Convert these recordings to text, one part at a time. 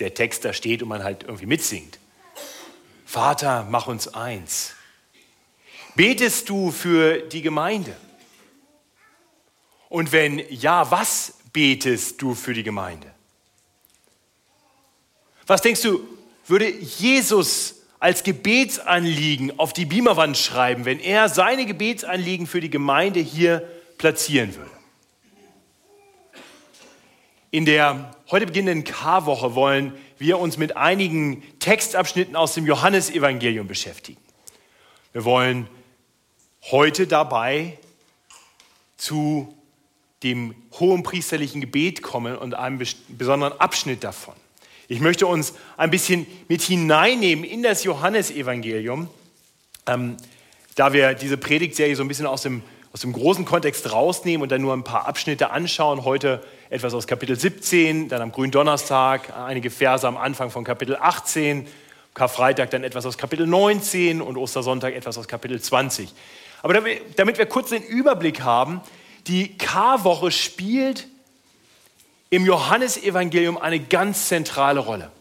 der Text da steht und man halt irgendwie mitsingt. Vater, mach uns eins. Betest du für die Gemeinde? Und wenn ja, was betest du für die Gemeinde? Was denkst du, würde Jesus als Gebetsanliegen auf die Beamerwand schreiben, wenn er seine Gebetsanliegen für die Gemeinde hier platzieren würde? In der heute beginnenden Karwoche wollen wir uns mit einigen Textabschnitten aus dem Johannesevangelium beschäftigen. Wir wollen heute dabei zu dem hohen priesterlichen Gebet kommen und einem besonderen Abschnitt davon. Ich möchte uns ein bisschen mit hineinnehmen in das Johannesevangelium, ähm, da wir diese Predigtserie so ein bisschen aus dem, aus dem großen Kontext rausnehmen und dann nur ein paar Abschnitte anschauen. Heute etwas aus Kapitel 17, dann am Gründonnerstag einige Verse am Anfang von Kapitel 18, Karfreitag dann etwas aus Kapitel 19 und Ostersonntag etwas aus Kapitel 20. Aber damit wir kurz den Überblick haben, die Karwoche spielt im Johannesevangelium eine ganz zentrale Rolle.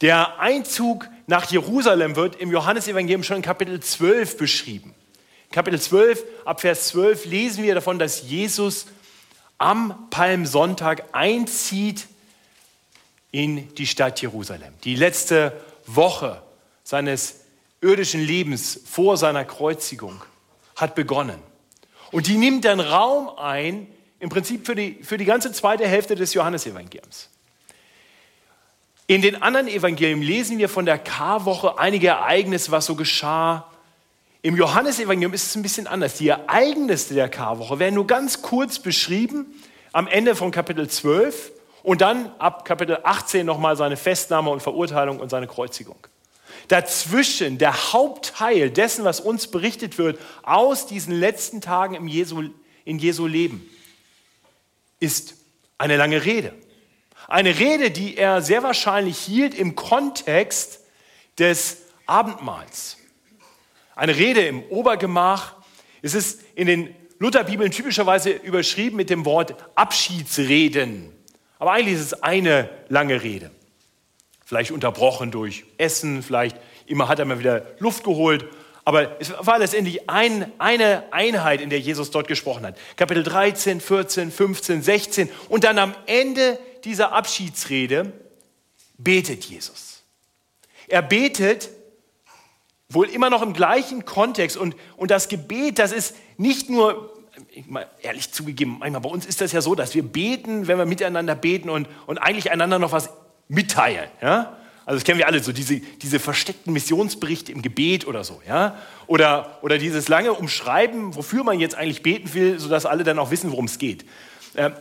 Der Einzug nach Jerusalem wird im Johannesevangelium schon in Kapitel 12 beschrieben. Kapitel 12, ab Vers 12 lesen wir davon, dass Jesus am Palmsonntag einzieht in die Stadt Jerusalem. Die letzte Woche seines irdischen Lebens vor seiner Kreuzigung hat begonnen. Und die nimmt dann Raum ein, im Prinzip für die, für die ganze zweite Hälfte des Johannesevangeliums. In den anderen Evangelien lesen wir von der Karwoche einige Ereignisse, was so geschah. Im Johannesevangelium ist es ein bisschen anders. Die Ereignisse der Karwoche werden nur ganz kurz beschrieben am Ende von Kapitel 12 und dann ab Kapitel 18 nochmal seine Festnahme und Verurteilung und seine Kreuzigung. Dazwischen der Hauptteil dessen, was uns berichtet wird aus diesen letzten Tagen im Jesu, in Jesu Leben, ist eine lange Rede. Eine Rede, die er sehr wahrscheinlich hielt im Kontext des Abendmahls. Eine Rede im Obergemach. Es ist in den Lutherbibeln typischerweise überschrieben mit dem Wort Abschiedsreden. Aber eigentlich ist es eine lange Rede. Vielleicht unterbrochen durch Essen, vielleicht immer hat er mal wieder Luft geholt. Aber es war letztendlich ein, eine Einheit, in der Jesus dort gesprochen hat. Kapitel 13, 14, 15, 16. Und dann am Ende dieser Abschiedsrede betet Jesus. Er betet wohl immer noch im gleichen Kontext. Und, und das Gebet, das ist nicht nur, mal ehrlich zugegeben, manchmal bei uns ist das ja so, dass wir beten, wenn wir miteinander beten und, und eigentlich einander noch was mitteilen. Ja? Also das kennen wir alle, so diese, diese versteckten Missionsberichte im Gebet oder so. Ja? Oder, oder dieses lange Umschreiben, wofür man jetzt eigentlich beten will, sodass alle dann auch wissen, worum es geht. Ähm,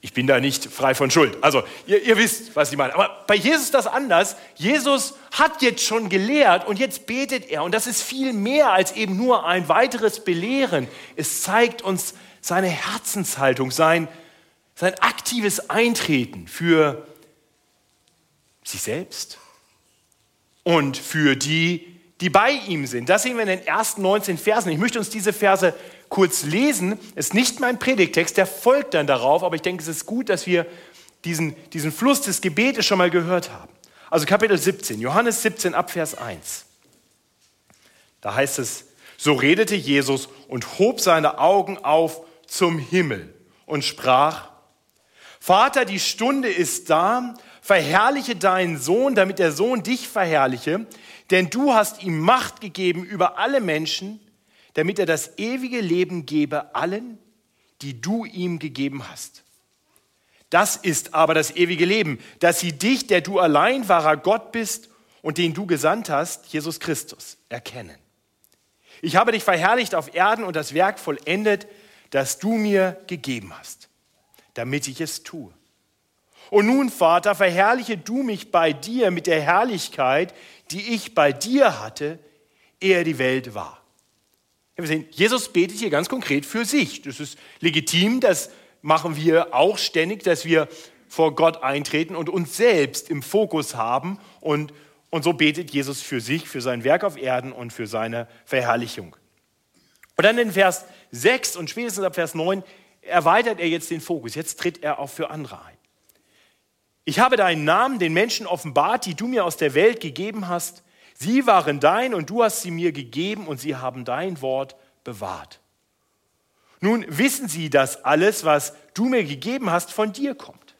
ich bin da nicht frei von Schuld. Also ihr, ihr wisst, was ich meine. Aber bei Jesus ist das anders. Jesus hat jetzt schon gelehrt und jetzt betet er. Und das ist viel mehr als eben nur ein weiteres Belehren. Es zeigt uns seine Herzenshaltung, sein, sein aktives Eintreten für sich selbst und für die, die bei ihm sind. Das sehen wir in den ersten 19 Versen. Ich möchte uns diese Verse kurz lesen. Es ist nicht mein Predigtext, der folgt dann darauf, aber ich denke, es ist gut, dass wir diesen, diesen Fluss des Gebetes schon mal gehört haben. Also Kapitel 17, Johannes 17 ab Vers 1. Da heißt es, so redete Jesus und hob seine Augen auf zum Himmel und sprach, Vater, die Stunde ist da, verherrliche deinen Sohn, damit der Sohn dich verherrliche, denn du hast ihm Macht gegeben über alle Menschen, damit er das ewige Leben gebe allen, die du ihm gegeben hast. Das ist aber das ewige Leben, dass sie dich, der du allein wahrer Gott bist und den du gesandt hast, Jesus Christus, erkennen. Ich habe dich verherrlicht auf Erden und das Werk vollendet, das du mir gegeben hast, damit ich es tue. Und nun, Vater, verherrliche du mich bei dir mit der Herrlichkeit, die ich bei dir hatte, ehe die Welt war. Wir sehen, Jesus betet hier ganz konkret für sich. Das ist legitim, das machen wir auch ständig, dass wir vor Gott eintreten und uns selbst im Fokus haben. Und, und so betet Jesus für sich, für sein Werk auf Erden und für seine Verherrlichung. Und dann in Vers 6 und spätestens ab Vers 9 erweitert er jetzt den Fokus. Jetzt tritt er auch für andere ein. Ich habe deinen Namen den Menschen offenbart, die du mir aus der Welt gegeben hast. Sie waren dein und du hast sie mir gegeben und sie haben dein Wort bewahrt. Nun wissen sie, dass alles, was du mir gegeben hast, von dir kommt.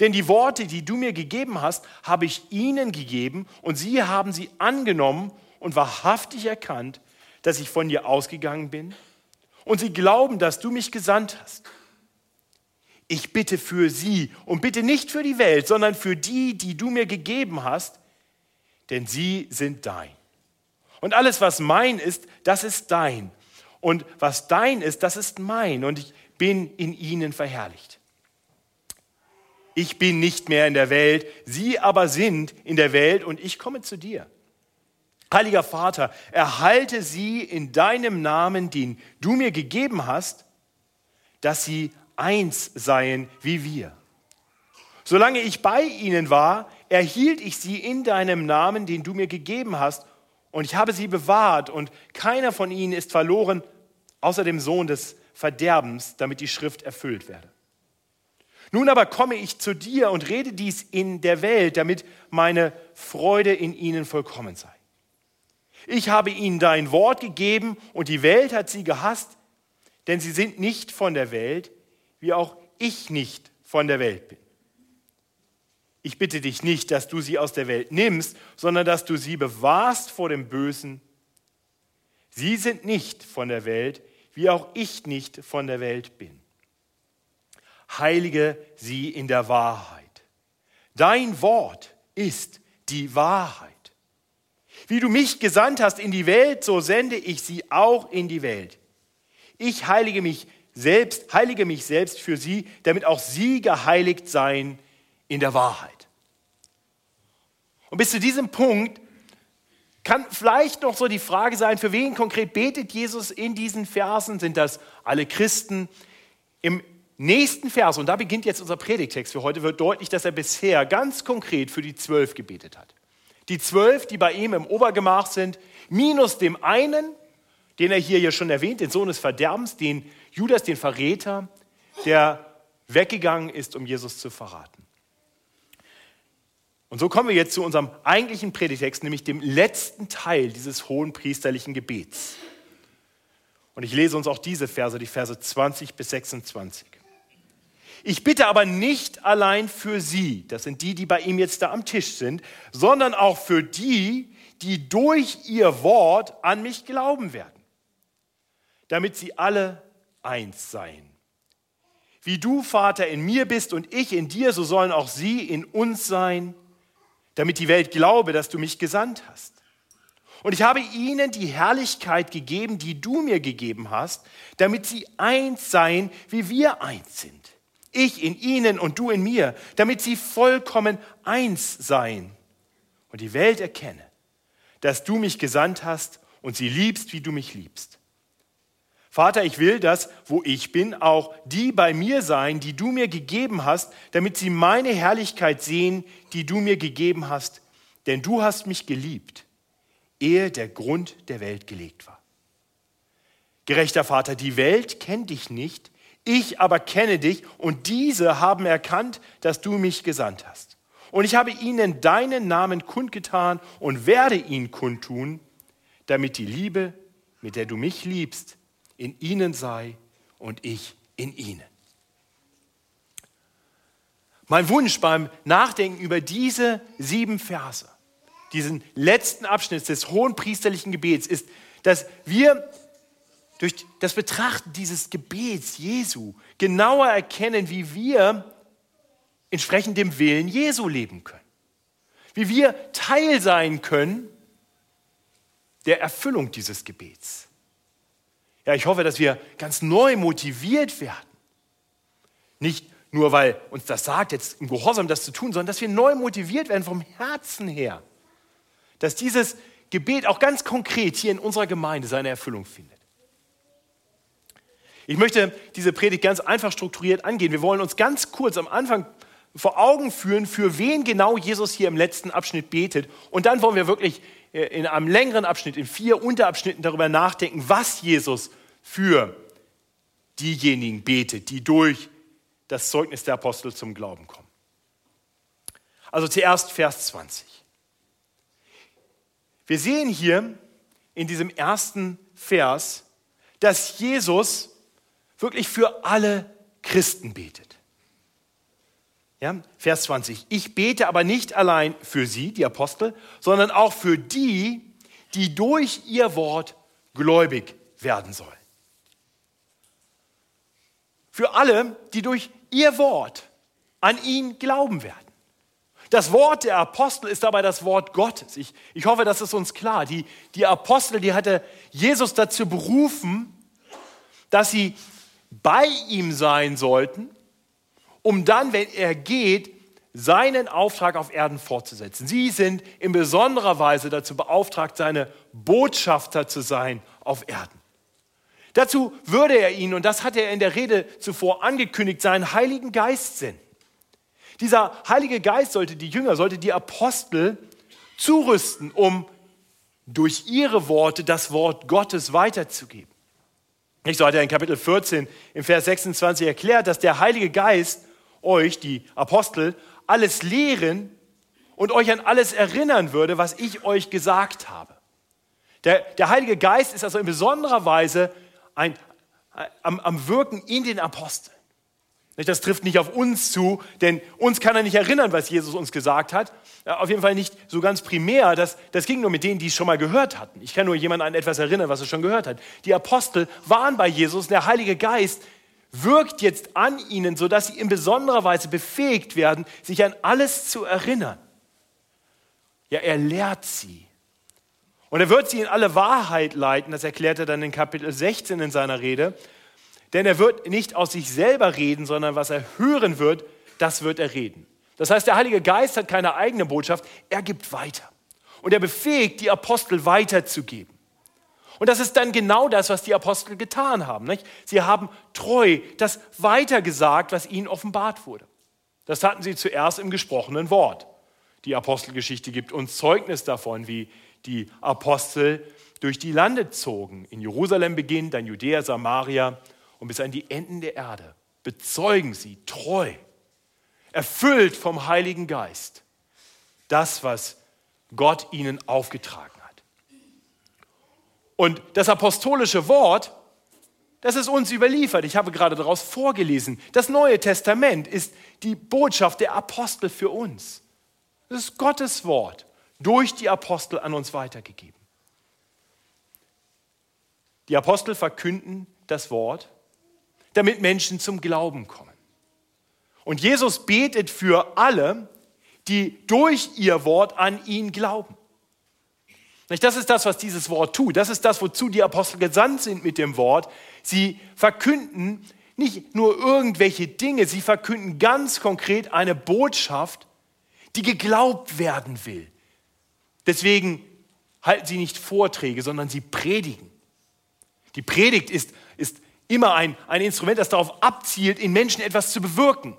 Denn die Worte, die du mir gegeben hast, habe ich ihnen gegeben und sie haben sie angenommen und wahrhaftig erkannt, dass ich von dir ausgegangen bin. Und sie glauben, dass du mich gesandt hast. Ich bitte für sie und bitte nicht für die Welt, sondern für die, die du mir gegeben hast, denn sie sind dein. Und alles, was mein ist, das ist dein. Und was dein ist, das ist mein. Und ich bin in ihnen verherrlicht. Ich bin nicht mehr in der Welt, sie aber sind in der Welt und ich komme zu dir. Heiliger Vater, erhalte sie in deinem Namen, den du mir gegeben hast, dass sie eins seien wie wir. Solange ich bei ihnen war, erhielt ich sie in deinem Namen, den du mir gegeben hast, und ich habe sie bewahrt, und keiner von ihnen ist verloren, außer dem Sohn des Verderbens, damit die Schrift erfüllt werde. Nun aber komme ich zu dir und rede dies in der Welt, damit meine Freude in ihnen vollkommen sei. Ich habe ihnen dein Wort gegeben und die Welt hat sie gehasst, denn sie sind nicht von der Welt, wie auch ich nicht von der Welt bin. Ich bitte dich nicht, dass du sie aus der Welt nimmst, sondern dass du sie bewahrst vor dem Bösen. Sie sind nicht von der Welt, wie auch ich nicht von der Welt bin. Heilige sie in der Wahrheit. Dein Wort ist die Wahrheit. Wie du mich gesandt hast in die Welt, so sende ich sie auch in die Welt. Ich heilige mich selbst, heilige mich selbst für sie, damit auch sie geheiligt seien in der Wahrheit. Und bis zu diesem Punkt kann vielleicht noch so die Frage sein, für wen konkret betet Jesus in diesen Versen? Sind das alle Christen? Im nächsten Vers, und da beginnt jetzt unser Predigtext für heute, wird deutlich, dass er bisher ganz konkret für die Zwölf gebetet hat. Die Zwölf, die bei ihm im Obergemach sind, minus dem einen, den er hier ja schon erwähnt, den Sohn des Verderbens, den Judas, den Verräter, der weggegangen ist, um Jesus zu verraten. Und so kommen wir jetzt zu unserem eigentlichen Predigtext, nämlich dem letzten Teil dieses hohen priesterlichen Gebets. Und ich lese uns auch diese Verse, die Verse 20 bis 26. Ich bitte aber nicht allein für sie, das sind die, die bei ihm jetzt da am Tisch sind, sondern auch für die, die durch ihr Wort an mich glauben werden, damit sie alle eins seien. Wie du, Vater, in mir bist und ich in dir, so sollen auch sie in uns sein, damit die Welt glaube, dass du mich gesandt hast. Und ich habe ihnen die Herrlichkeit gegeben, die du mir gegeben hast, damit sie eins seien, wie wir eins sind. Ich in ihnen und du in mir, damit sie vollkommen eins seien. Und die Welt erkenne, dass du mich gesandt hast und sie liebst, wie du mich liebst. Vater, ich will, dass, wo ich bin, auch die bei mir sein, die du mir gegeben hast, damit sie meine Herrlichkeit sehen, die du mir gegeben hast. Denn du hast mich geliebt, ehe der Grund der Welt gelegt war. Gerechter Vater, die Welt kennt dich nicht, ich aber kenne dich und diese haben erkannt, dass du mich gesandt hast. Und ich habe ihnen deinen Namen kundgetan und werde ihn kundtun, damit die Liebe, mit der du mich liebst, in ihnen sei und ich in ihnen. Mein Wunsch beim Nachdenken über diese sieben Verse, diesen letzten Abschnitt des hohen priesterlichen Gebets, ist, dass wir durch das Betrachten dieses Gebets Jesu genauer erkennen, wie wir entsprechend dem Willen Jesu leben können. Wie wir Teil sein können der Erfüllung dieses Gebets. Ja, ich hoffe, dass wir ganz neu motiviert werden. Nicht nur, weil uns das sagt, jetzt im Gehorsam das zu tun, sondern dass wir neu motiviert werden vom Herzen her. Dass dieses Gebet auch ganz konkret hier in unserer Gemeinde seine Erfüllung findet. Ich möchte diese Predigt ganz einfach strukturiert angehen. Wir wollen uns ganz kurz am Anfang vor Augen führen, für wen genau Jesus hier im letzten Abschnitt betet. Und dann wollen wir wirklich äh, in einem längeren Abschnitt, in vier Unterabschnitten darüber nachdenken, was Jesus für diejenigen betet, die durch das Zeugnis der Apostel zum Glauben kommen. Also zuerst Vers 20. Wir sehen hier in diesem ersten Vers, dass Jesus wirklich für alle Christen betet. Ja, Vers 20. Ich bete aber nicht allein für sie, die Apostel, sondern auch für die, die durch ihr Wort gläubig werden sollen. Für alle, die durch ihr Wort an ihn glauben werden. Das Wort der Apostel ist dabei das Wort Gottes. Ich, ich hoffe, das ist uns klar. Die, die Apostel, die hatte Jesus dazu berufen, dass sie bei ihm sein sollten, um dann, wenn er geht, seinen Auftrag auf Erden fortzusetzen. Sie sind in besonderer Weise dazu beauftragt, seine Botschafter zu sein auf Erden. Dazu würde er ihnen, und das hat er in der Rede zuvor angekündigt, seinen Heiligen Geist senden. Dieser Heilige Geist sollte die Jünger, sollte die Apostel zurüsten, um durch ihre Worte das Wort Gottes weiterzugeben. Ich so hat er in Kapitel 14 im Vers 26 erklärt, dass der Heilige Geist euch, die Apostel, alles lehren und euch an alles erinnern würde, was ich euch gesagt habe. Der, der Heilige Geist ist also in besonderer Weise ein, am, am Wirken in den Aposteln. Das trifft nicht auf uns zu, denn uns kann er nicht erinnern, was Jesus uns gesagt hat. Auf jeden Fall nicht so ganz primär. Das, das ging nur mit denen, die es schon mal gehört hatten. Ich kann nur jemanden an etwas erinnern, was er schon gehört hat. Die Apostel waren bei Jesus der Heilige Geist wirkt jetzt an ihnen, sodass sie in besonderer Weise befähigt werden, sich an alles zu erinnern. Ja, er lehrt sie. Und er wird sie in alle Wahrheit leiten, das erklärt er dann in Kapitel 16 in seiner Rede. Denn er wird nicht aus sich selber reden, sondern was er hören wird, das wird er reden. Das heißt, der Heilige Geist hat keine eigene Botschaft, er gibt weiter. Und er befähigt die Apostel weiterzugeben. Und das ist dann genau das, was die Apostel getan haben. Nicht? Sie haben treu das weitergesagt, was ihnen offenbart wurde. Das taten sie zuerst im gesprochenen Wort. Die Apostelgeschichte gibt uns Zeugnis davon, wie die Apostel durch die Lande zogen. In Jerusalem beginnt, dann Judäa, Samaria und bis an die Enden der Erde bezeugen sie treu, erfüllt vom Heiligen Geist, das, was Gott ihnen aufgetragen hat. Und das apostolische Wort, das ist uns überliefert. Ich habe gerade daraus vorgelesen. Das Neue Testament ist die Botschaft der Apostel für uns. Das ist Gottes Wort durch die Apostel an uns weitergegeben. Die Apostel verkünden das Wort damit Menschen zum Glauben kommen. Und Jesus betet für alle, die durch ihr Wort an ihn glauben. Das ist das, was dieses Wort tut. Das ist das, wozu die Apostel gesandt sind mit dem Wort. Sie verkünden nicht nur irgendwelche Dinge, sie verkünden ganz konkret eine Botschaft, die geglaubt werden will. Deswegen halten sie nicht Vorträge, sondern sie predigen. Die Predigt ist, ist immer ein, ein Instrument, das darauf abzielt, in Menschen etwas zu bewirken.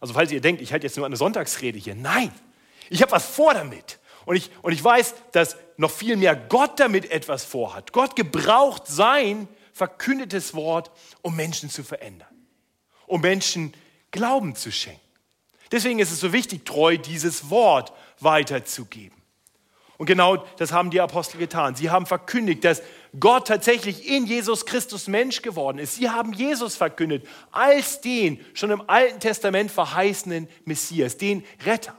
Also falls ihr denkt, ich halte jetzt nur eine Sonntagsrede hier. Nein, ich habe was vor damit. Und ich, und ich weiß, dass noch viel mehr Gott damit etwas vorhat. Gott gebraucht sein verkündetes Wort, um Menschen zu verändern, um Menschen Glauben zu schenken. Deswegen ist es so wichtig, treu dieses Wort weiterzugeben. Und genau das haben die Apostel getan. Sie haben verkündigt, dass Gott tatsächlich in Jesus Christus Mensch geworden ist. Sie haben Jesus verkündet als den schon im Alten Testament verheißenen Messias, den Retter.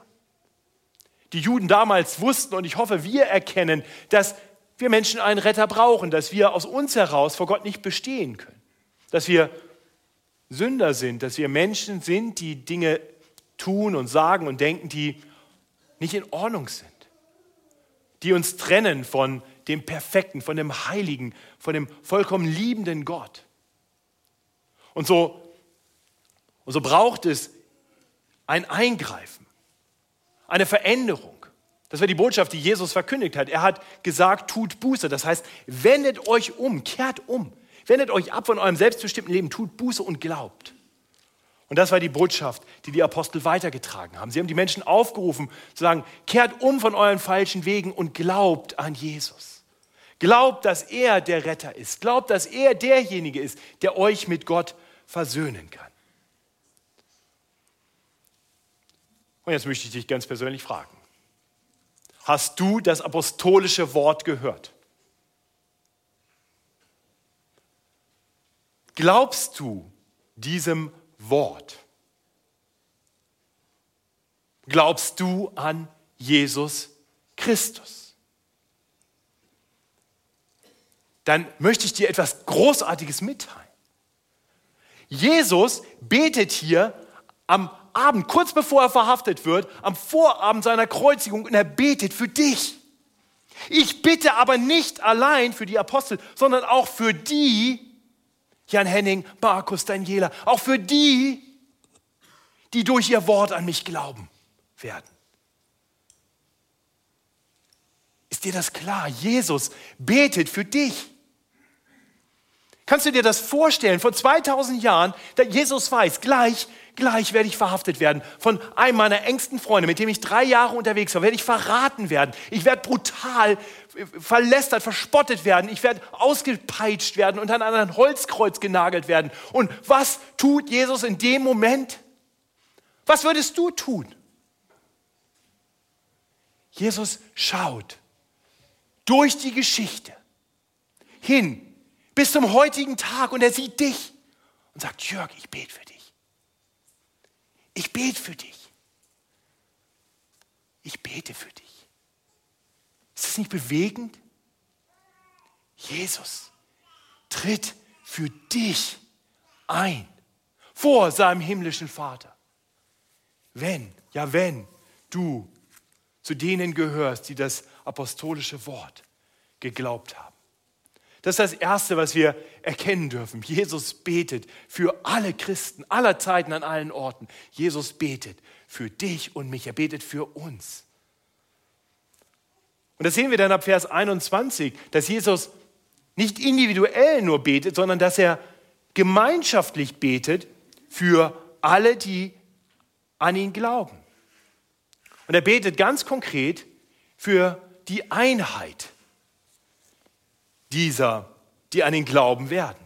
Die Juden damals wussten, und ich hoffe, wir erkennen, dass wir Menschen einen Retter brauchen, dass wir aus uns heraus vor Gott nicht bestehen können, dass wir Sünder sind, dass wir Menschen sind, die Dinge tun und sagen und denken, die nicht in Ordnung sind, die uns trennen von dem Perfekten, von dem Heiligen, von dem vollkommen liebenden Gott. Und so, und so braucht es ein Eingreifen, eine Veränderung. Das war die Botschaft, die Jesus verkündigt hat. Er hat gesagt, tut Buße. Das heißt, wendet euch um, kehrt um, wendet euch ab von eurem selbstbestimmten Leben, tut Buße und glaubt. Und das war die Botschaft, die die Apostel weitergetragen haben. Sie haben die Menschen aufgerufen zu sagen, kehrt um von euren falschen Wegen und glaubt an Jesus. Glaubt, dass er der Retter ist. Glaubt, dass er derjenige ist, der euch mit Gott versöhnen kann. Und jetzt möchte ich dich ganz persönlich fragen. Hast du das apostolische Wort gehört? Glaubst du diesem Wort? Glaubst du an Jesus Christus? Dann möchte ich dir etwas Großartiges mitteilen. Jesus betet hier am Abend, kurz bevor er verhaftet wird, am Vorabend seiner Kreuzigung und er betet für dich. Ich bitte aber nicht allein für die Apostel, sondern auch für die, Jan Henning, Markus, Daniela, auch für die, die durch ihr Wort an mich glauben werden. Ist dir das klar? Jesus betet für dich. Kannst du dir das vorstellen? Vor 2000 Jahren, da Jesus weiß, gleich, gleich werde ich verhaftet werden. Von einem meiner engsten Freunde, mit dem ich drei Jahre unterwegs war, werde ich verraten werden. Ich werde brutal verlästert, verspottet werden. Ich werde ausgepeitscht werden und an ein Holzkreuz genagelt werden. Und was tut Jesus in dem Moment? Was würdest du tun? Jesus schaut durch die Geschichte hin bis zum heutigen Tag und er sieht dich und sagt, Jörg, ich bete für dich. Ich bete für dich. Ich bete für dich. Ist das nicht bewegend? Jesus tritt für dich ein vor seinem himmlischen Vater. Wenn, ja wenn du zu denen gehörst, die das apostolische Wort geglaubt haben. Das ist das Erste, was wir erkennen dürfen. Jesus betet für alle Christen aller Zeiten an allen Orten. Jesus betet für dich und mich. Er betet für uns. Und das sehen wir dann ab Vers 21, dass Jesus nicht individuell nur betet, sondern dass er gemeinschaftlich betet für alle, die an ihn glauben. Und er betet ganz konkret für die Einheit dieser, die an ihn glauben werden.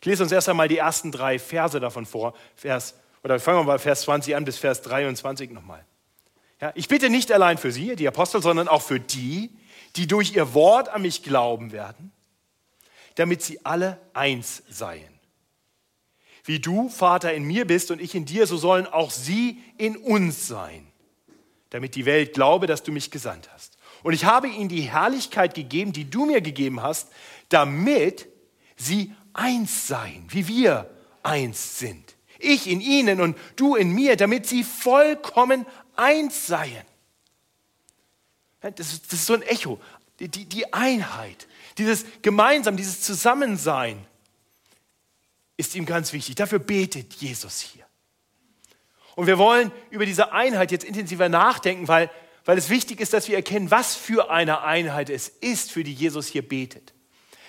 Ich lese uns erst einmal die ersten drei Verse davon vor. Vers, oder fangen wir mal Vers 20 an bis Vers 23 nochmal. Ja, ich bitte nicht allein für sie, die Apostel, sondern auch für die, die durch ihr Wort an mich glauben werden, damit sie alle eins seien. Wie du, Vater, in mir bist und ich in dir, so sollen auch sie in uns sein, damit die Welt glaube, dass du mich gesandt hast. Und ich habe ihnen die Herrlichkeit gegeben, die du mir gegeben hast, damit sie eins seien, wie wir eins sind. Ich in ihnen und du in mir, damit sie vollkommen eins seien. Das ist, das ist so ein Echo. Die, die, die Einheit, dieses Gemeinsam, dieses Zusammensein ist ihm ganz wichtig. Dafür betet Jesus hier. Und wir wollen über diese Einheit jetzt intensiver nachdenken, weil weil es wichtig ist, dass wir erkennen, was für eine Einheit es ist, für die Jesus hier betet.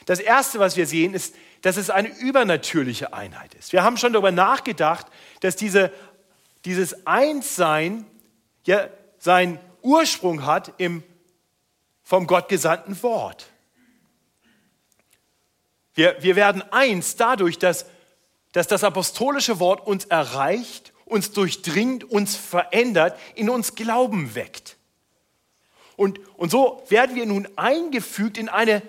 Das Erste, was wir sehen, ist, dass es eine übernatürliche Einheit ist. Wir haben schon darüber nachgedacht, dass diese, dieses Einssein ja seinen Ursprung hat im vom Gott gesandten Wort. Wir, wir werden eins dadurch, dass, dass das apostolische Wort uns erreicht, uns durchdringt, uns verändert, in uns Glauben weckt. Und, und so werden wir nun eingefügt in eine,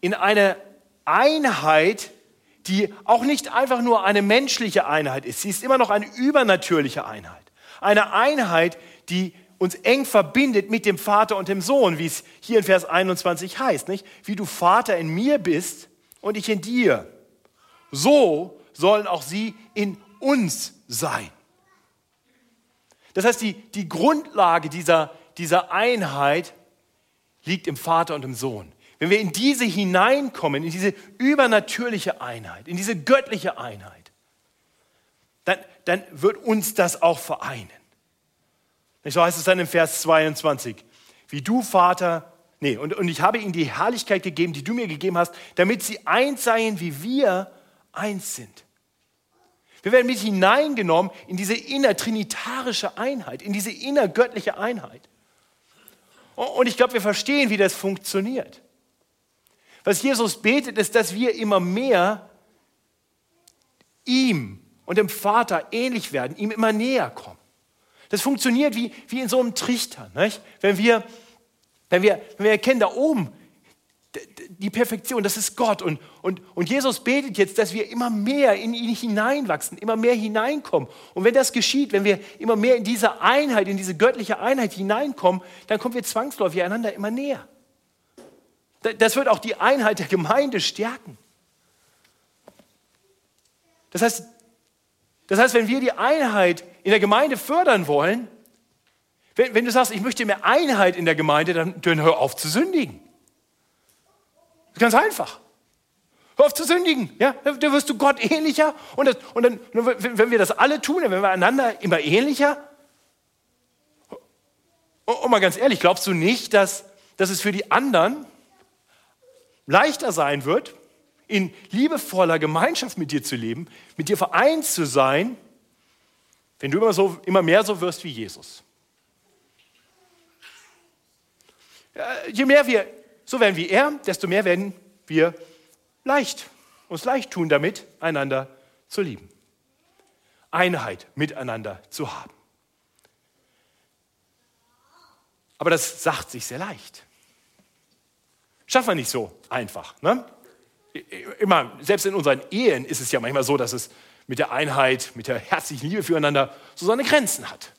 in eine Einheit, die auch nicht einfach nur eine menschliche Einheit ist. Sie ist immer noch eine übernatürliche Einheit. Eine Einheit, die uns eng verbindet mit dem Vater und dem Sohn, wie es hier in Vers 21 heißt, nicht? Wie du Vater in mir bist und ich in dir. So sollen auch sie in uns sein. Das heißt, die, die Grundlage dieser, dieser Einheit liegt im Vater und im Sohn. Wenn wir in diese hineinkommen, in diese übernatürliche Einheit, in diese göttliche Einheit, dann, dann wird uns das auch vereinen. So heißt es dann im Vers 22. Wie du, Vater, nee, und, und ich habe ihnen die Herrlichkeit gegeben, die du mir gegeben hast, damit sie eins seien, wie wir eins sind. Wir werden mit hineingenommen in diese innertrinitarische Einheit, in diese innergöttliche Einheit. Und ich glaube, wir verstehen, wie das funktioniert. Was Jesus betet, ist, dass wir immer mehr ihm und dem Vater ähnlich werden, ihm immer näher kommen. Das funktioniert wie, wie in so einem Trichter. Nicht? Wenn, wir, wenn, wir, wenn wir erkennen, da oben, die Perfektion, das ist Gott. Und, und, und Jesus betet jetzt, dass wir immer mehr in ihn hineinwachsen, immer mehr hineinkommen. Und wenn das geschieht, wenn wir immer mehr in diese Einheit, in diese göttliche Einheit hineinkommen, dann kommen wir zwangsläufig einander immer näher. Das wird auch die Einheit der Gemeinde stärken. Das heißt, das heißt, wenn wir die Einheit in der Gemeinde fördern wollen, wenn, wenn du sagst, ich möchte mehr Einheit in der Gemeinde, dann, dann hör auf zu sündigen. Ganz einfach. Hör auf zu sündigen. Ja? Da wirst du Gott ähnlicher. Und, das, und dann, wenn wir das alle tun, dann werden wir einander immer ähnlicher. Und mal ganz ehrlich, glaubst du nicht, dass, dass es für die anderen leichter sein wird, in liebevoller Gemeinschaft mit dir zu leben, mit dir vereint zu sein, wenn du immer, so, immer mehr so wirst wie Jesus? Je mehr wir so werden wie er, desto mehr werden wir leicht, uns leicht tun damit, einander zu lieben. Einheit miteinander zu haben. Aber das sagt sich sehr leicht. Schaffen wir nicht so einfach. Ne? Immer, selbst in unseren Ehen ist es ja manchmal so, dass es mit der Einheit, mit der herzlichen Liebe füreinander so seine Grenzen hat.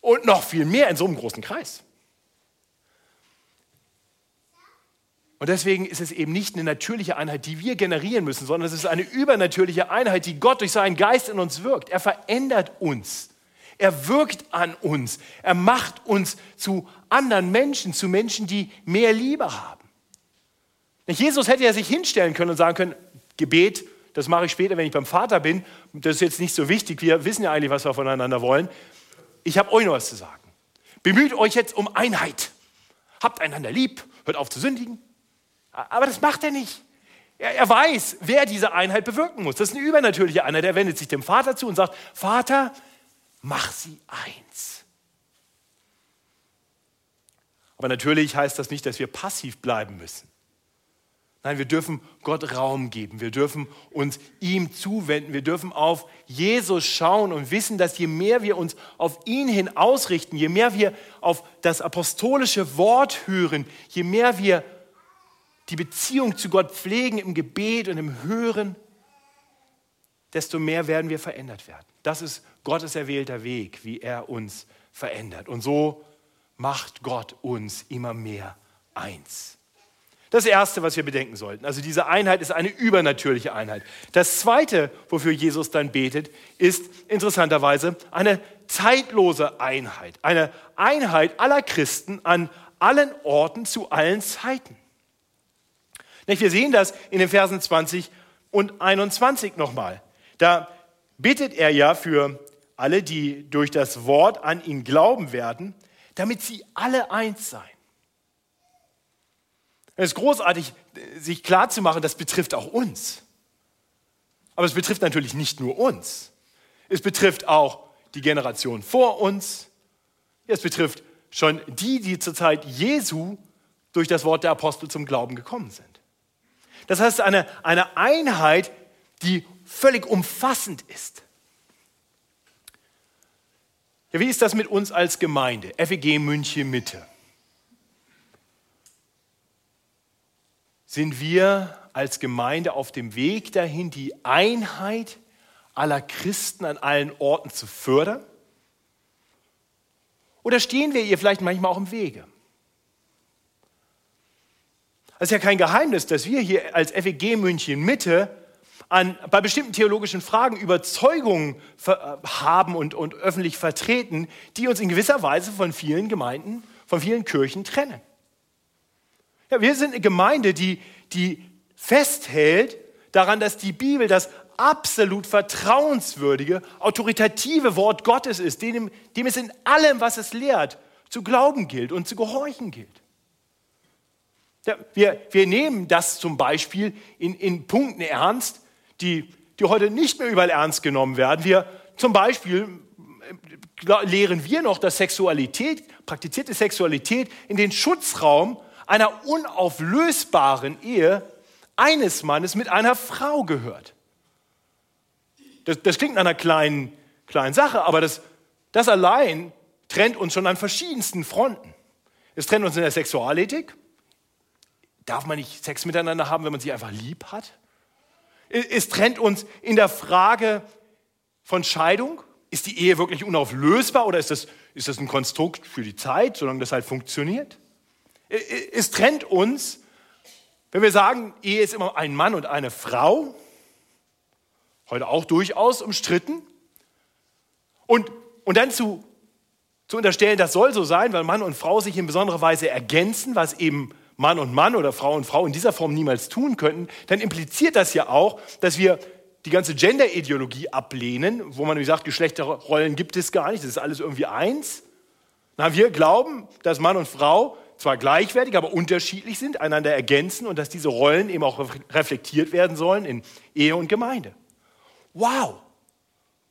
Und noch viel mehr in so einem großen Kreis. Und deswegen ist es eben nicht eine natürliche Einheit, die wir generieren müssen, sondern es ist eine übernatürliche Einheit, die Gott durch seinen Geist in uns wirkt. Er verändert uns. Er wirkt an uns. Er macht uns zu anderen Menschen, zu Menschen, die mehr Liebe haben. Jesus hätte ja sich hinstellen können und sagen können, Gebet, das mache ich später, wenn ich beim Vater bin. Das ist jetzt nicht so wichtig. Wir wissen ja eigentlich, was wir voneinander wollen. Ich habe euch noch was zu sagen. Bemüht euch jetzt um Einheit. Habt einander lieb, hört auf zu sündigen, aber das macht er nicht. Er, er weiß, wer diese Einheit bewirken muss. Das ist eine übernatürliche Einheit. Er wendet sich dem Vater zu und sagt, Vater, mach sie eins. Aber natürlich heißt das nicht, dass wir passiv bleiben müssen. Nein, wir dürfen Gott Raum geben. Wir dürfen uns ihm zuwenden. Wir dürfen auf Jesus schauen und wissen, dass je mehr wir uns auf ihn hin ausrichten, je mehr wir auf das apostolische Wort hören, je mehr wir die Beziehung zu Gott pflegen im Gebet und im Hören, desto mehr werden wir verändert werden. Das ist Gottes erwählter Weg, wie er uns verändert. Und so macht Gott uns immer mehr eins. Das Erste, was wir bedenken sollten, also diese Einheit ist eine übernatürliche Einheit. Das Zweite, wofür Jesus dann betet, ist interessanterweise eine zeitlose Einheit. Eine Einheit aller Christen an allen Orten zu allen Zeiten. Wir sehen das in den Versen 20 und 21 nochmal. Da bittet er ja für alle, die durch das Wort an ihn glauben werden, damit sie alle eins seien. Es ist großartig, sich klarzumachen, das betrifft auch uns. Aber es betrifft natürlich nicht nur uns. Es betrifft auch die Generation vor uns. Es betrifft schon die, die zur Zeit Jesu durch das Wort der Apostel zum Glauben gekommen sind. Das heißt, eine, eine Einheit, die völlig umfassend ist. Ja, wie ist das mit uns als Gemeinde? FEG München Mitte. Sind wir als Gemeinde auf dem Weg dahin, die Einheit aller Christen an allen Orten zu fördern? Oder stehen wir ihr vielleicht manchmal auch im Wege? Es ist ja kein Geheimnis, dass wir hier als FEG München Mitte an, bei bestimmten theologischen Fragen Überzeugungen äh, haben und, und öffentlich vertreten, die uns in gewisser Weise von vielen Gemeinden, von vielen Kirchen trennen. Ja, wir sind eine Gemeinde, die, die festhält daran, dass die Bibel das absolut vertrauenswürdige, autoritative Wort Gottes ist, dem, dem es in allem, was es lehrt, zu glauben gilt und zu gehorchen gilt. Wir, wir nehmen das zum Beispiel in, in Punkten ernst, die, die heute nicht mehr überall ernst genommen werden. Wir zum Beispiel äh, lehren wir noch, dass Sexualität, praktizierte Sexualität in den Schutzraum einer unauflösbaren Ehe eines Mannes mit einer Frau gehört. Das, das klingt nach einer kleinen, kleinen Sache, aber das, Das allein trennt uns schon an verschiedensten Fronten. Es trennt uns in der Sexualethik. Darf man nicht Sex miteinander haben, wenn man sich einfach lieb hat? Es trennt uns in der Frage von Scheidung. Ist die Ehe wirklich unauflösbar oder ist das, ist das ein Konstrukt für die Zeit, solange das halt funktioniert? Es trennt uns, wenn wir sagen, Ehe ist immer ein Mann und eine Frau, heute auch durchaus umstritten, und, und dann zu, zu unterstellen, das soll so sein, weil Mann und Frau sich in besonderer Weise ergänzen, was eben Mann und Mann oder Frau und Frau in dieser Form niemals tun könnten, dann impliziert das ja auch, dass wir die ganze Gender-Ideologie ablehnen, wo man sagt, Geschlechterrollen gibt es gar nicht, das ist alles irgendwie eins. Na, wir glauben, dass Mann und Frau zwar gleichwertig, aber unterschiedlich sind, einander ergänzen und dass diese Rollen eben auch reflektiert werden sollen in Ehe und Gemeinde. Wow!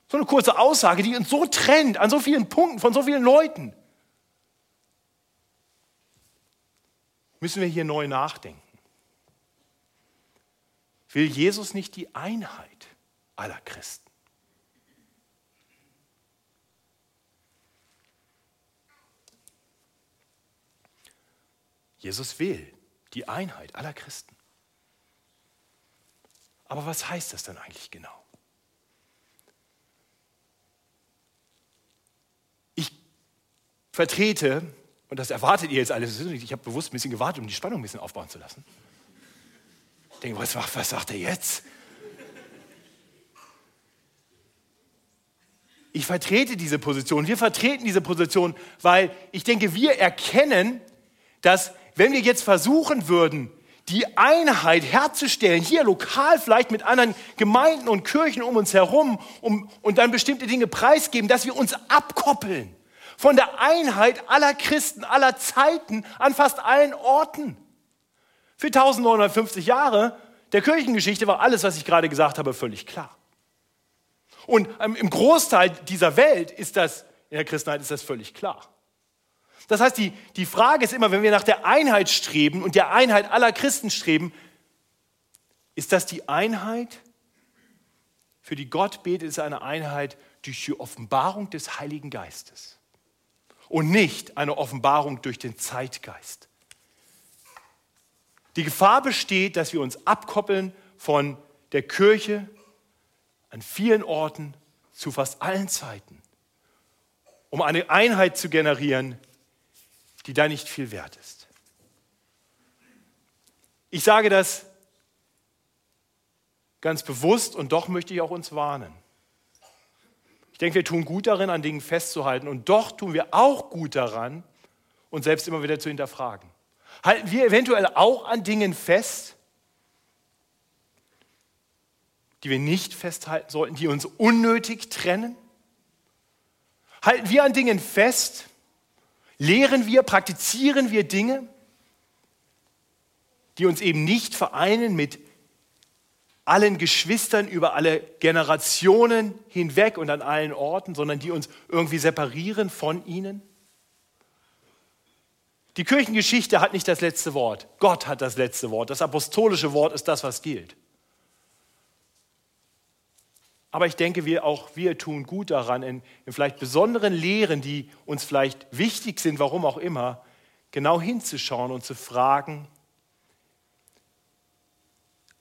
So eine kurze Aussage, die uns so trennt an so vielen Punkten von so vielen Leuten. Müssen wir hier neu nachdenken. Will Jesus nicht die Einheit aller Christen? Jesus will die Einheit aller Christen. Aber was heißt das dann eigentlich genau? Ich vertrete, und das erwartet ihr jetzt alles, ich habe bewusst ein bisschen gewartet, um die Spannung ein bisschen aufbauen zu lassen. Ich denke, was, was sagt er jetzt? Ich vertrete diese Position, wir vertreten diese Position, weil ich denke, wir erkennen, dass wenn wir jetzt versuchen würden, die Einheit herzustellen, hier lokal vielleicht mit anderen Gemeinden und Kirchen um uns herum um, und dann bestimmte Dinge preisgeben, dass wir uns abkoppeln von der Einheit aller Christen, aller Zeiten, an fast allen Orten. Für 1950 Jahre der Kirchengeschichte war alles, was ich gerade gesagt habe, völlig klar. Und ähm, im Großteil dieser Welt ist das, in der Christenheit ist das völlig klar. Das heißt, die, die Frage ist immer, wenn wir nach der Einheit streben und der Einheit aller Christen streben, ist das die Einheit, für die Gott betet, ist eine Einheit durch die Offenbarung des Heiligen Geistes und nicht eine Offenbarung durch den Zeitgeist. Die Gefahr besteht, dass wir uns abkoppeln von der Kirche an vielen Orten zu fast allen Zeiten, um eine Einheit zu generieren, die da nicht viel wert ist. Ich sage das ganz bewusst und doch möchte ich auch uns warnen. Ich denke, wir tun gut darin, an Dingen festzuhalten und doch tun wir auch gut daran, uns selbst immer wieder zu hinterfragen. Halten wir eventuell auch an Dingen fest, die wir nicht festhalten sollten, die uns unnötig trennen? Halten wir an Dingen fest, Lehren wir, praktizieren wir Dinge, die uns eben nicht vereinen mit allen Geschwistern über alle Generationen hinweg und an allen Orten, sondern die uns irgendwie separieren von ihnen? Die Kirchengeschichte hat nicht das letzte Wort. Gott hat das letzte Wort. Das apostolische Wort ist das, was gilt. Aber ich denke, wir auch wir tun gut daran, in, in vielleicht besonderen Lehren, die uns vielleicht wichtig sind, warum auch immer, genau hinzuschauen und zu fragen,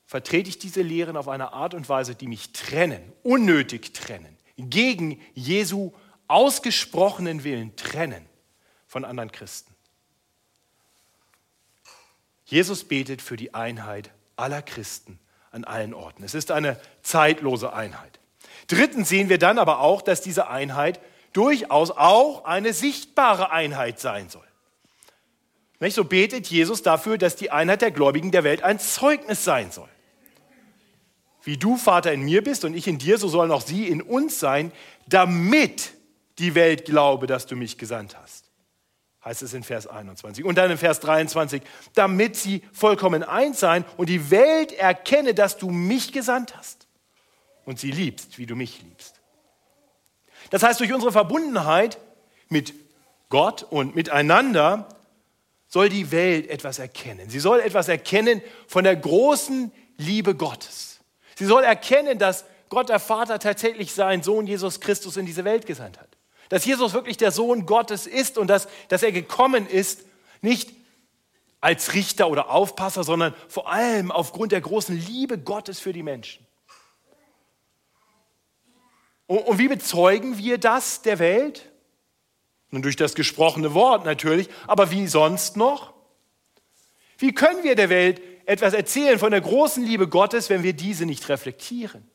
vertrete ich diese Lehren auf eine Art und Weise, die mich trennen, unnötig trennen, gegen Jesu ausgesprochenen Willen trennen von anderen Christen. Jesus betet für die Einheit aller Christen an allen Orten. Es ist eine zeitlose Einheit. Drittens sehen wir dann aber auch, dass diese Einheit durchaus auch eine sichtbare Einheit sein soll. So betet Jesus dafür, dass die Einheit der Gläubigen der Welt ein Zeugnis sein soll. Wie du, Vater, in mir bist und ich in dir, so sollen auch sie in uns sein, damit die Welt glaube, dass du mich gesandt hast heißt es in Vers 21. Und dann in Vers 23, damit sie vollkommen eins sein und die Welt erkenne, dass du mich gesandt hast und sie liebst, wie du mich liebst. Das heißt, durch unsere Verbundenheit mit Gott und miteinander soll die Welt etwas erkennen. Sie soll etwas erkennen von der großen Liebe Gottes. Sie soll erkennen, dass Gott der Vater tatsächlich seinen Sohn Jesus Christus in diese Welt gesandt hat Dass Jesus wirklich der Sohn Gottes ist und dass, dass er gekommen ist, nicht als Richter oder Aufpasser, sondern vor allem aufgrund der großen Liebe Gottes für die Menschen. Und, und wie bezeugen wir das der Welt? Nun durch das gesprochene Wort natürlich, aber wie sonst noch? Wie können wir der Welt etwas erzählen von der großen Liebe Gottes, wenn wir diese nicht reflektieren?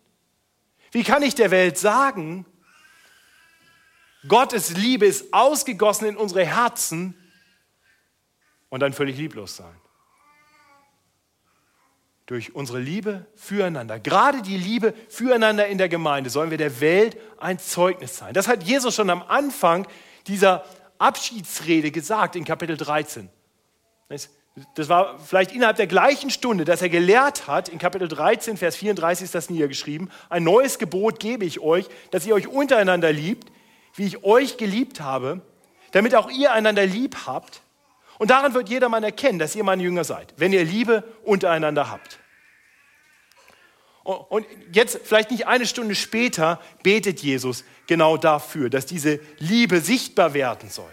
Wie kann ich der Welt sagen, Gottes Liebe ist ausgegossen in unsere Herzen und dann völlig lieblos sein? Durch unsere Liebe füreinander, gerade die Liebe füreinander in der Gemeinde, sollen wir der Welt ein Zeugnis sein. Das hat Jesus schon am Anfang dieser Abschiedsrede gesagt in Kapitel 13. Das war vielleicht innerhalb der gleichen Stunde, dass er gelehrt hat, in Kapitel 13, Vers 34 ist das niedergeschrieben, ein neues Gebot gebe ich euch, dass ihr euch untereinander liebt, wie ich euch geliebt habe, damit auch ihr einander lieb habt. Und daran wird jedermann erkennen, dass ihr meine Jünger seid, wenn ihr Liebe untereinander habt. Und jetzt, vielleicht nicht eine Stunde später, betet Jesus genau dafür, dass diese Liebe sichtbar werden soll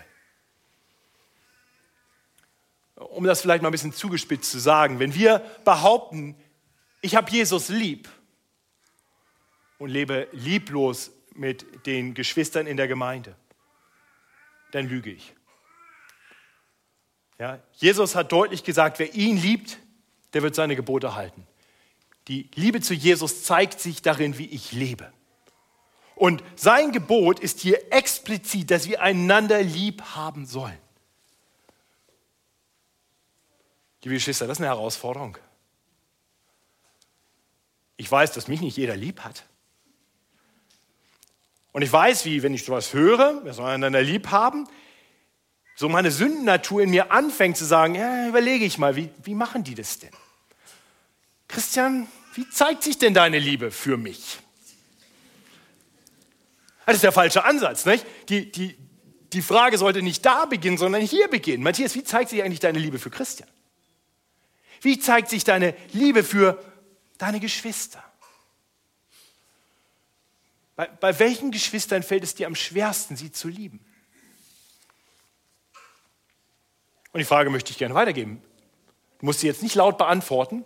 um das vielleicht mal ein bisschen zugespitzt zu sagen, wenn wir behaupten, ich habe Jesus lieb und lebe lieblos mit den Geschwistern in der Gemeinde, dann lüge ich. Ja, Jesus hat deutlich gesagt, wer ihn liebt, der wird seine Gebote halten. Die Liebe zu Jesus zeigt sich darin, wie ich lebe. Und sein Gebot ist hier explizit, dass wir einander lieb haben sollen. Liebe Geschwister, das ist eine Herausforderung. Ich weiß, dass mich nicht jeder lieb hat. Und ich weiß, wie, wenn ich sowas höre, wir sollen einander lieb haben, so meine Sündennatur in mir anfängt zu sagen, ja, überlege ich mal, wie, wie machen die das denn? Christian, wie zeigt sich denn deine Liebe für mich? Das ist der falsche Ansatz. Nicht? Die, die, die Frage sollte nicht da beginnen, sondern hier beginnen. Matthias, wie zeigt sich eigentlich deine Liebe für Christian? Wie zeigt sich deine Liebe für deine Geschwister? Bei, bei welchen Geschwistern fällt es dir am schwersten, sie zu lieben? Und die Frage möchte ich gerne weitergeben. Du musst sie jetzt nicht laut beantworten.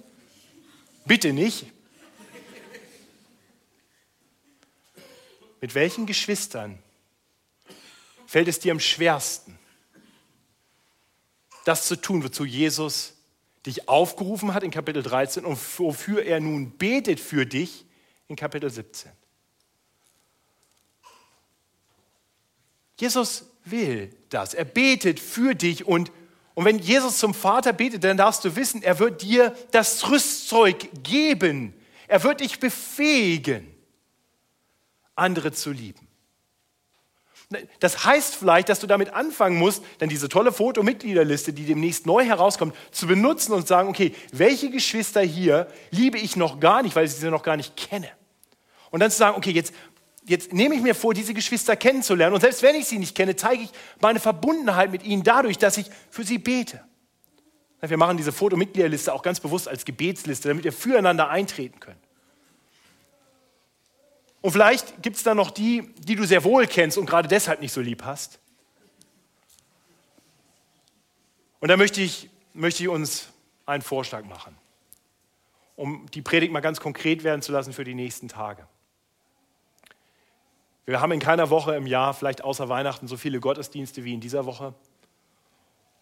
Bitte nicht. Mit welchen Geschwistern fällt es dir am schwersten, das zu tun, wozu Jesus dich aufgerufen hat in Kapitel 13 und wofür er nun betet für dich in Kapitel 17. Jesus will das. Er betet für dich und, und wenn Jesus zum Vater betet, dann darfst du wissen, er wird dir das Rüstzeug geben. Er wird dich befähigen, andere zu lieben. Das heißt vielleicht, dass du damit anfangen musst, dann diese tolle Fotomitgliederliste, die demnächst neu herauskommt, zu benutzen und sagen, okay, welche Geschwister hier liebe ich noch gar nicht, weil ich sie noch gar nicht kenne. Und dann zu sagen, okay, jetzt, jetzt nehme ich mir vor, diese Geschwister kennenzulernen. Und selbst wenn ich sie nicht kenne, zeige ich meine Verbundenheit mit ihnen dadurch, dass ich für sie bete. Wir machen diese Fotomitgliederliste auch ganz bewusst als Gebetsliste, damit wir füreinander eintreten können. Und vielleicht gibt es da noch die, die du sehr wohl kennst und gerade deshalb nicht so lieb hast. Und da möchte ich, möchte ich uns einen Vorschlag machen, um die Predigt mal ganz konkret werden zu lassen für die nächsten Tage. Wir haben in keiner Woche im Jahr, vielleicht außer Weihnachten, so viele Gottesdienste wie in dieser Woche.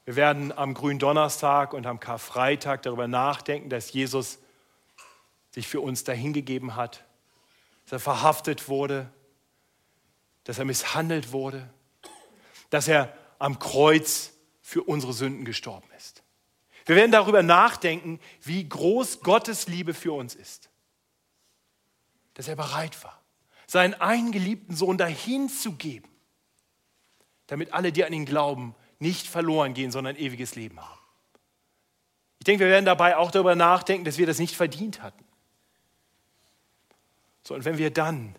Wir werden am Gründonnerstag und am Karfreitag darüber nachdenken, dass Jesus sich für uns dahingegeben hat, dass er verhaftet wurde, dass er misshandelt wurde, dass er am Kreuz für unsere Sünden gestorben ist. Wir werden darüber nachdenken, wie groß Gottes Liebe für uns ist. Dass er bereit war, seinen eingeliebten Sohn dahin zu geben, damit alle, die an ihn glauben, nicht verloren gehen, sondern ewiges Leben haben. Ich denke, wir werden dabei auch darüber nachdenken, dass wir das nicht verdient hatten. So, und wenn wir dann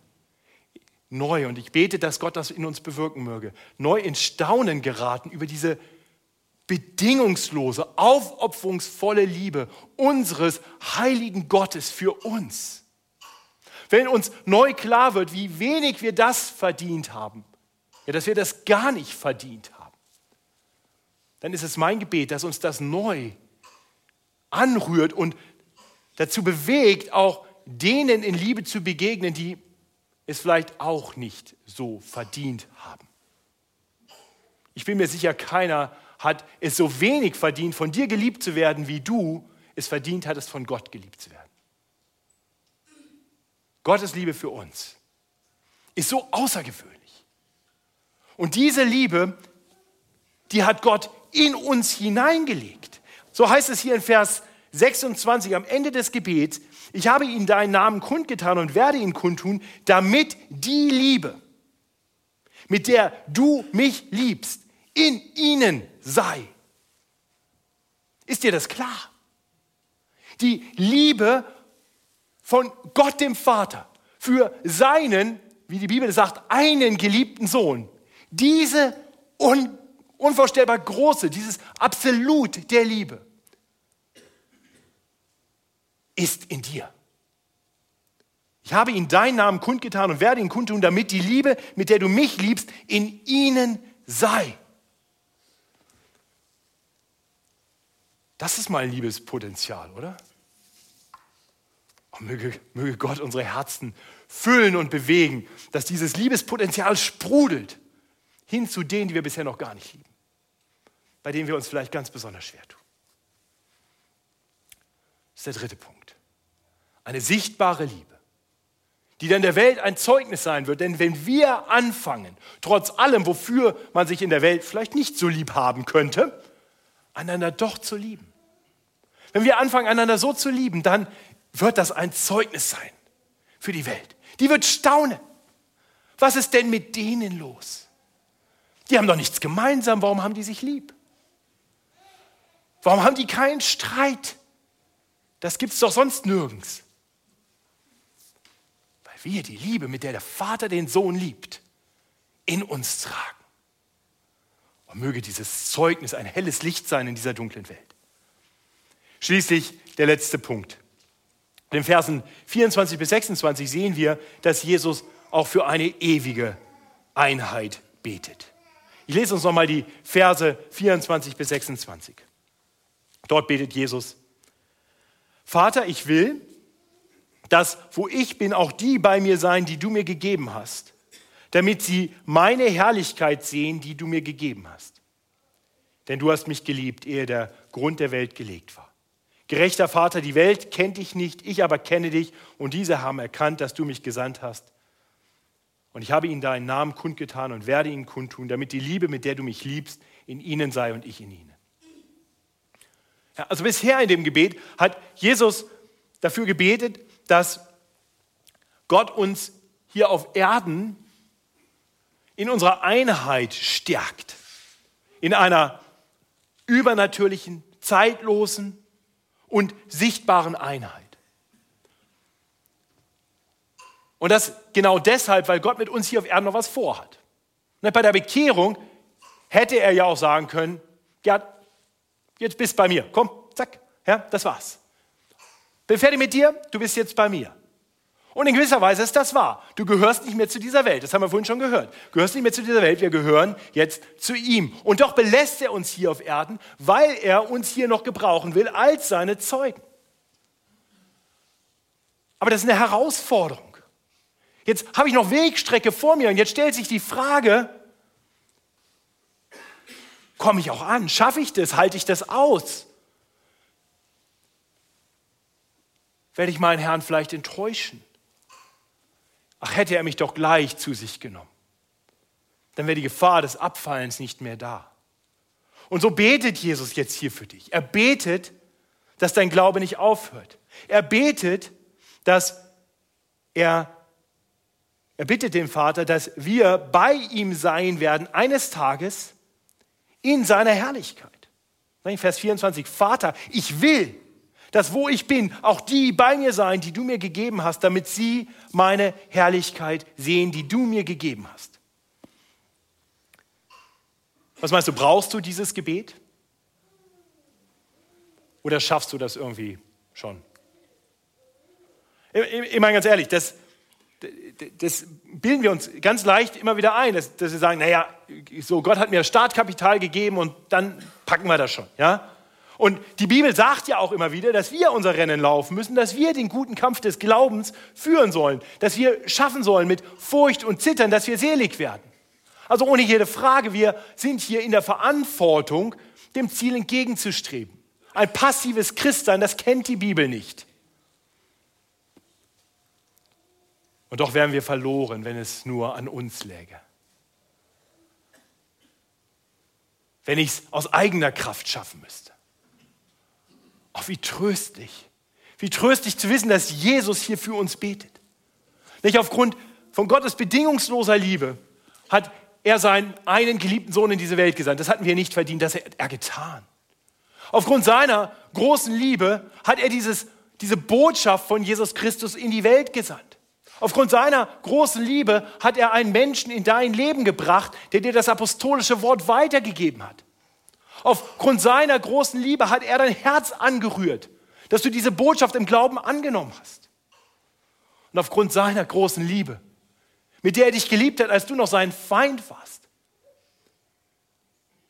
neu, und ich bete, dass Gott das in uns bewirken möge, neu in Staunen geraten über diese bedingungslose, aufopferungsvolle Liebe unseres heiligen Gottes für uns. Wenn uns neu klar wird, wie wenig wir das verdient haben, ja, dass wir das gar nicht verdient haben, dann ist es mein Gebet, dass uns das neu anrührt und dazu bewegt, auch denen in Liebe zu begegnen, die es vielleicht auch nicht so verdient haben. Ich bin mir sicher, keiner hat es so wenig verdient, von dir geliebt zu werden, wie du es verdient hattest, von Gott geliebt zu werden. Gottes Liebe für uns ist so außergewöhnlich. Und diese Liebe, die hat Gott in uns hineingelegt. So heißt es hier in Vers 26 am Ende des Gebets, ich habe ihnen deinen Namen kundgetan und werde ihn kundtun, damit die Liebe, mit der du mich liebst, in ihnen sei. Ist dir das klar? Die Liebe von Gott dem Vater für seinen, wie die Bibel sagt, einen geliebten Sohn. Diese un unvorstellbar große, dieses Absolut der Liebe ist in dir. Ich habe ihnen deinen Namen kundgetan und werde ihn kundtun, damit die Liebe, mit der du mich liebst, in ihnen sei. Das ist mein Liebespotenzial, oder? Oh, möge, möge Gott unsere Herzen füllen und bewegen, dass dieses Liebespotenzial sprudelt hin zu denen, die wir bisher noch gar nicht lieben, bei denen wir uns vielleicht ganz besonders schwer tun. Das ist der dritte Punkt. Eine sichtbare Liebe, die dann der Welt ein Zeugnis sein wird. Denn wenn wir anfangen, trotz allem, wofür man sich in der Welt vielleicht nicht so lieb haben könnte, einander doch zu lieben. Wenn wir anfangen, einander so zu lieben, dann wird das ein Zeugnis sein für die Welt. Die wird staunen. Was ist denn mit denen los? Die haben doch nichts gemeinsam. Warum haben die sich lieb? Warum haben die keinen Streit? Das gibt es doch sonst nirgends. Wir die Liebe, mit der der Vater den Sohn liebt, in uns tragen. Und möge dieses Zeugnis ein helles Licht sein in dieser dunklen Welt. Schließlich der letzte Punkt. In den Versen 24 bis 26 sehen wir, dass Jesus auch für eine ewige Einheit betet. Ich lese uns nochmal die Verse 24 bis 26. Dort betet Jesus, Vater, ich will, dass wo ich bin, auch die bei mir sein, die du mir gegeben hast, damit sie meine Herrlichkeit sehen, die du mir gegeben hast. Denn du hast mich geliebt, ehe der Grund der Welt gelegt war. Gerechter Vater, die Welt kennt dich nicht, ich aber kenne dich und diese haben erkannt, dass du mich gesandt hast. Und ich habe ihnen deinen Namen kundgetan und werde ihn kundtun, damit die Liebe, mit der du mich liebst, in ihnen sei und ich in ihnen. Ja, also bisher in dem Gebet hat Jesus dafür gebetet, dass Gott uns hier auf Erden in unserer Einheit stärkt, in einer übernatürlichen, zeitlosen, und sichtbaren Einheit. Und das genau deshalb, weil Gott mit uns hier auf Erden noch was vorhat. Ne, bei der Bekehrung hätte er ja auch sagen können, ja, jetzt bist bei mir, komm, zack, ja, das war's. Bin fertig mit dir, du bist jetzt bei mir. Und in gewisser Weise ist das wahr. Du gehörst nicht mehr zu dieser Welt. Das haben wir vorhin schon gehört. Du gehörst nicht mehr zu dieser Welt. Wir gehören jetzt zu ihm. Und doch belässt er uns hier auf Erden, weil er uns hier noch gebrauchen will als seine Zeugen. Aber das ist eine Herausforderung. Jetzt habe ich noch Wegstrecke vor mir und jetzt stellt sich die Frage, komme ich auch an? Schaffe ich das? Halte ich das aus? Werde ich meinen Herrn vielleicht enttäuschen? ach hätte er mich doch gleich zu sich genommen. Dann wäre die Gefahr des Abfallens nicht mehr da. Und so betet Jesus jetzt hier für dich. Er betet, dass dein Glaube nicht aufhört. Er betet, dass er, er bittet den Vater, dass wir bei ihm sein werden eines Tages in seiner Herrlichkeit. Vers 24, Vater, ich will, dass wo ich bin, auch die bei mir sein, die du mir gegeben hast, damit sie meine Herrlichkeit sehen, die du mir gegeben hast. Was meinst du, brauchst du dieses Gebet? Oder schaffst du das irgendwie schon? Ich meine ganz ehrlich, das, das bilden wir uns ganz leicht immer wieder ein, dass, dass wir sagen, naja, so Gott hat mir Startkapital gegeben und dann packen wir das schon. Ja? Und die Bibel sagt ja auch immer wieder, dass wir unser Rennen laufen müssen, dass wir den guten Kampf des Glaubens führen sollen, dass wir schaffen sollen mit Furcht und Zittern, dass wir selig werden. Also ohne jede Frage, wir sind hier in der Verantwortung, dem Ziel entgegenzustreben. Ein passives Christsein, das kennt die Bibel nicht. Und doch wären wir verloren, wenn es nur an uns läge. Wenn ich es aus eigener Kraft schaffen müsste. Ach, wie tröstlich. Wie tröstlich zu wissen, dass Jesus hier für uns betet. Nicht aufgrund von Gottes bedingungsloser Liebe hat er seinen einen geliebten Sohn in diese Welt gesandt. Das hatten wir nicht verdient, das hat er getan. Aufgrund seiner großen Liebe hat er dieses, diese Botschaft von Jesus Christus in die Welt gesandt. Aufgrund seiner großen Liebe hat er einen Menschen in dein Leben gebracht, der dir das apostolische Wort weitergegeben hat. Aufgrund seiner großen Liebe hat er dein Herz angerührt, dass du diese Botschaft im Glauben angenommen hast. Und aufgrund seiner großen Liebe, mit der er dich geliebt hat, als du noch sein Feind warst,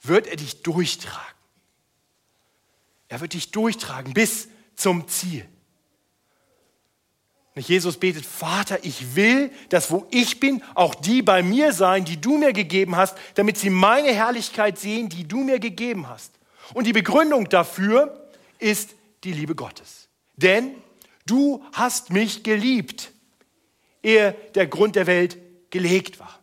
wird er dich durchtragen. Er wird dich durchtragen bis zum Ziel. Jesus betet, Vater, ich will, dass wo ich bin, auch die bei mir sein, die du mir gegeben hast, damit sie meine Herrlichkeit sehen, die du mir gegeben hast. Und die Begründung dafür ist die Liebe Gottes. Denn du hast mich geliebt, ehe der Grund der Welt gelegt war.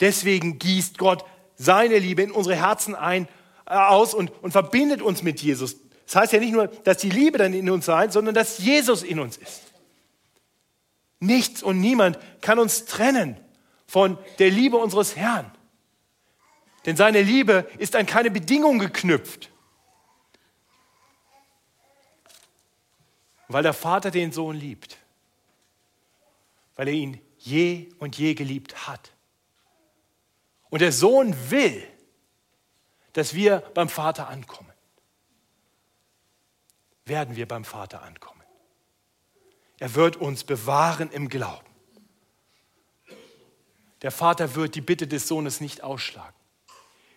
Deswegen gießt Gott seine Liebe in unsere Herzen ein, äh, aus und, und verbindet uns mit Jesus. Das heißt ja nicht nur, dass die Liebe dann in uns sein, sondern dass Jesus in uns ist. Nichts und niemand kann uns trennen von der Liebe unseres Herrn. Denn seine Liebe ist an keine Bedingung geknüpft. Weil der Vater den Sohn liebt. Weil er ihn je und je geliebt hat. Und der Sohn will, dass wir beim Vater ankommen werden wir beim Vater ankommen. Er wird uns bewahren im Glauben. Der Vater wird die Bitte des Sohnes nicht ausschlagen.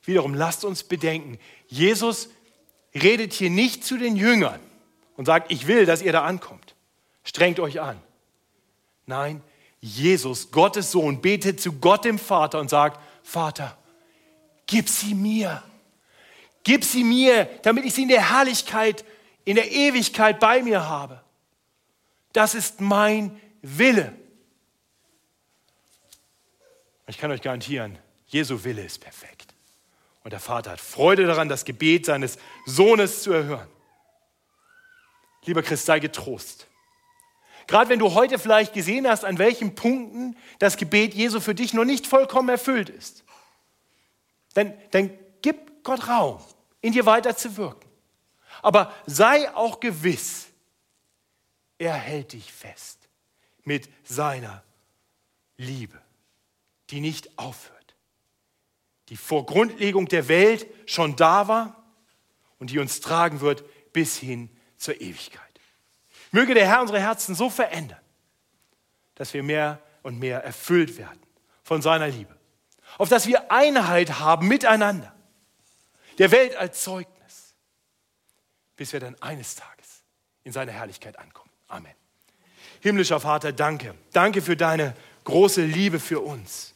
Wiederum, lasst uns bedenken, Jesus redet hier nicht zu den Jüngern und sagt, ich will, dass ihr da ankommt. Strengt euch an. Nein, Jesus, Gottes Sohn, betet zu Gott dem Vater und sagt, Vater, gib sie mir. Gib sie mir, damit ich sie in der Herrlichkeit in der Ewigkeit bei mir habe. Das ist mein Wille. Ich kann euch garantieren, Jesu Wille ist perfekt. Und der Vater hat Freude daran, das Gebet seines Sohnes zu erhören. Lieber Christ, sei getrost. Gerade wenn du heute vielleicht gesehen hast, an welchen Punkten das Gebet Jesu für dich noch nicht vollkommen erfüllt ist, dann, dann gib Gott Raum, in dir weiter zu wirken. Aber sei auch gewiss, er hält dich fest mit seiner Liebe, die nicht aufhört, die vor Grundlegung der Welt schon da war und die uns tragen wird bis hin zur Ewigkeit. Möge der Herr unsere Herzen so verändern, dass wir mehr und mehr erfüllt werden von seiner Liebe, auf dass wir Einheit haben miteinander, der Welt als Zeugnis bis wir dann eines Tages in seine Herrlichkeit ankommen. Amen. Himmlischer Vater, danke. Danke für deine große Liebe für uns.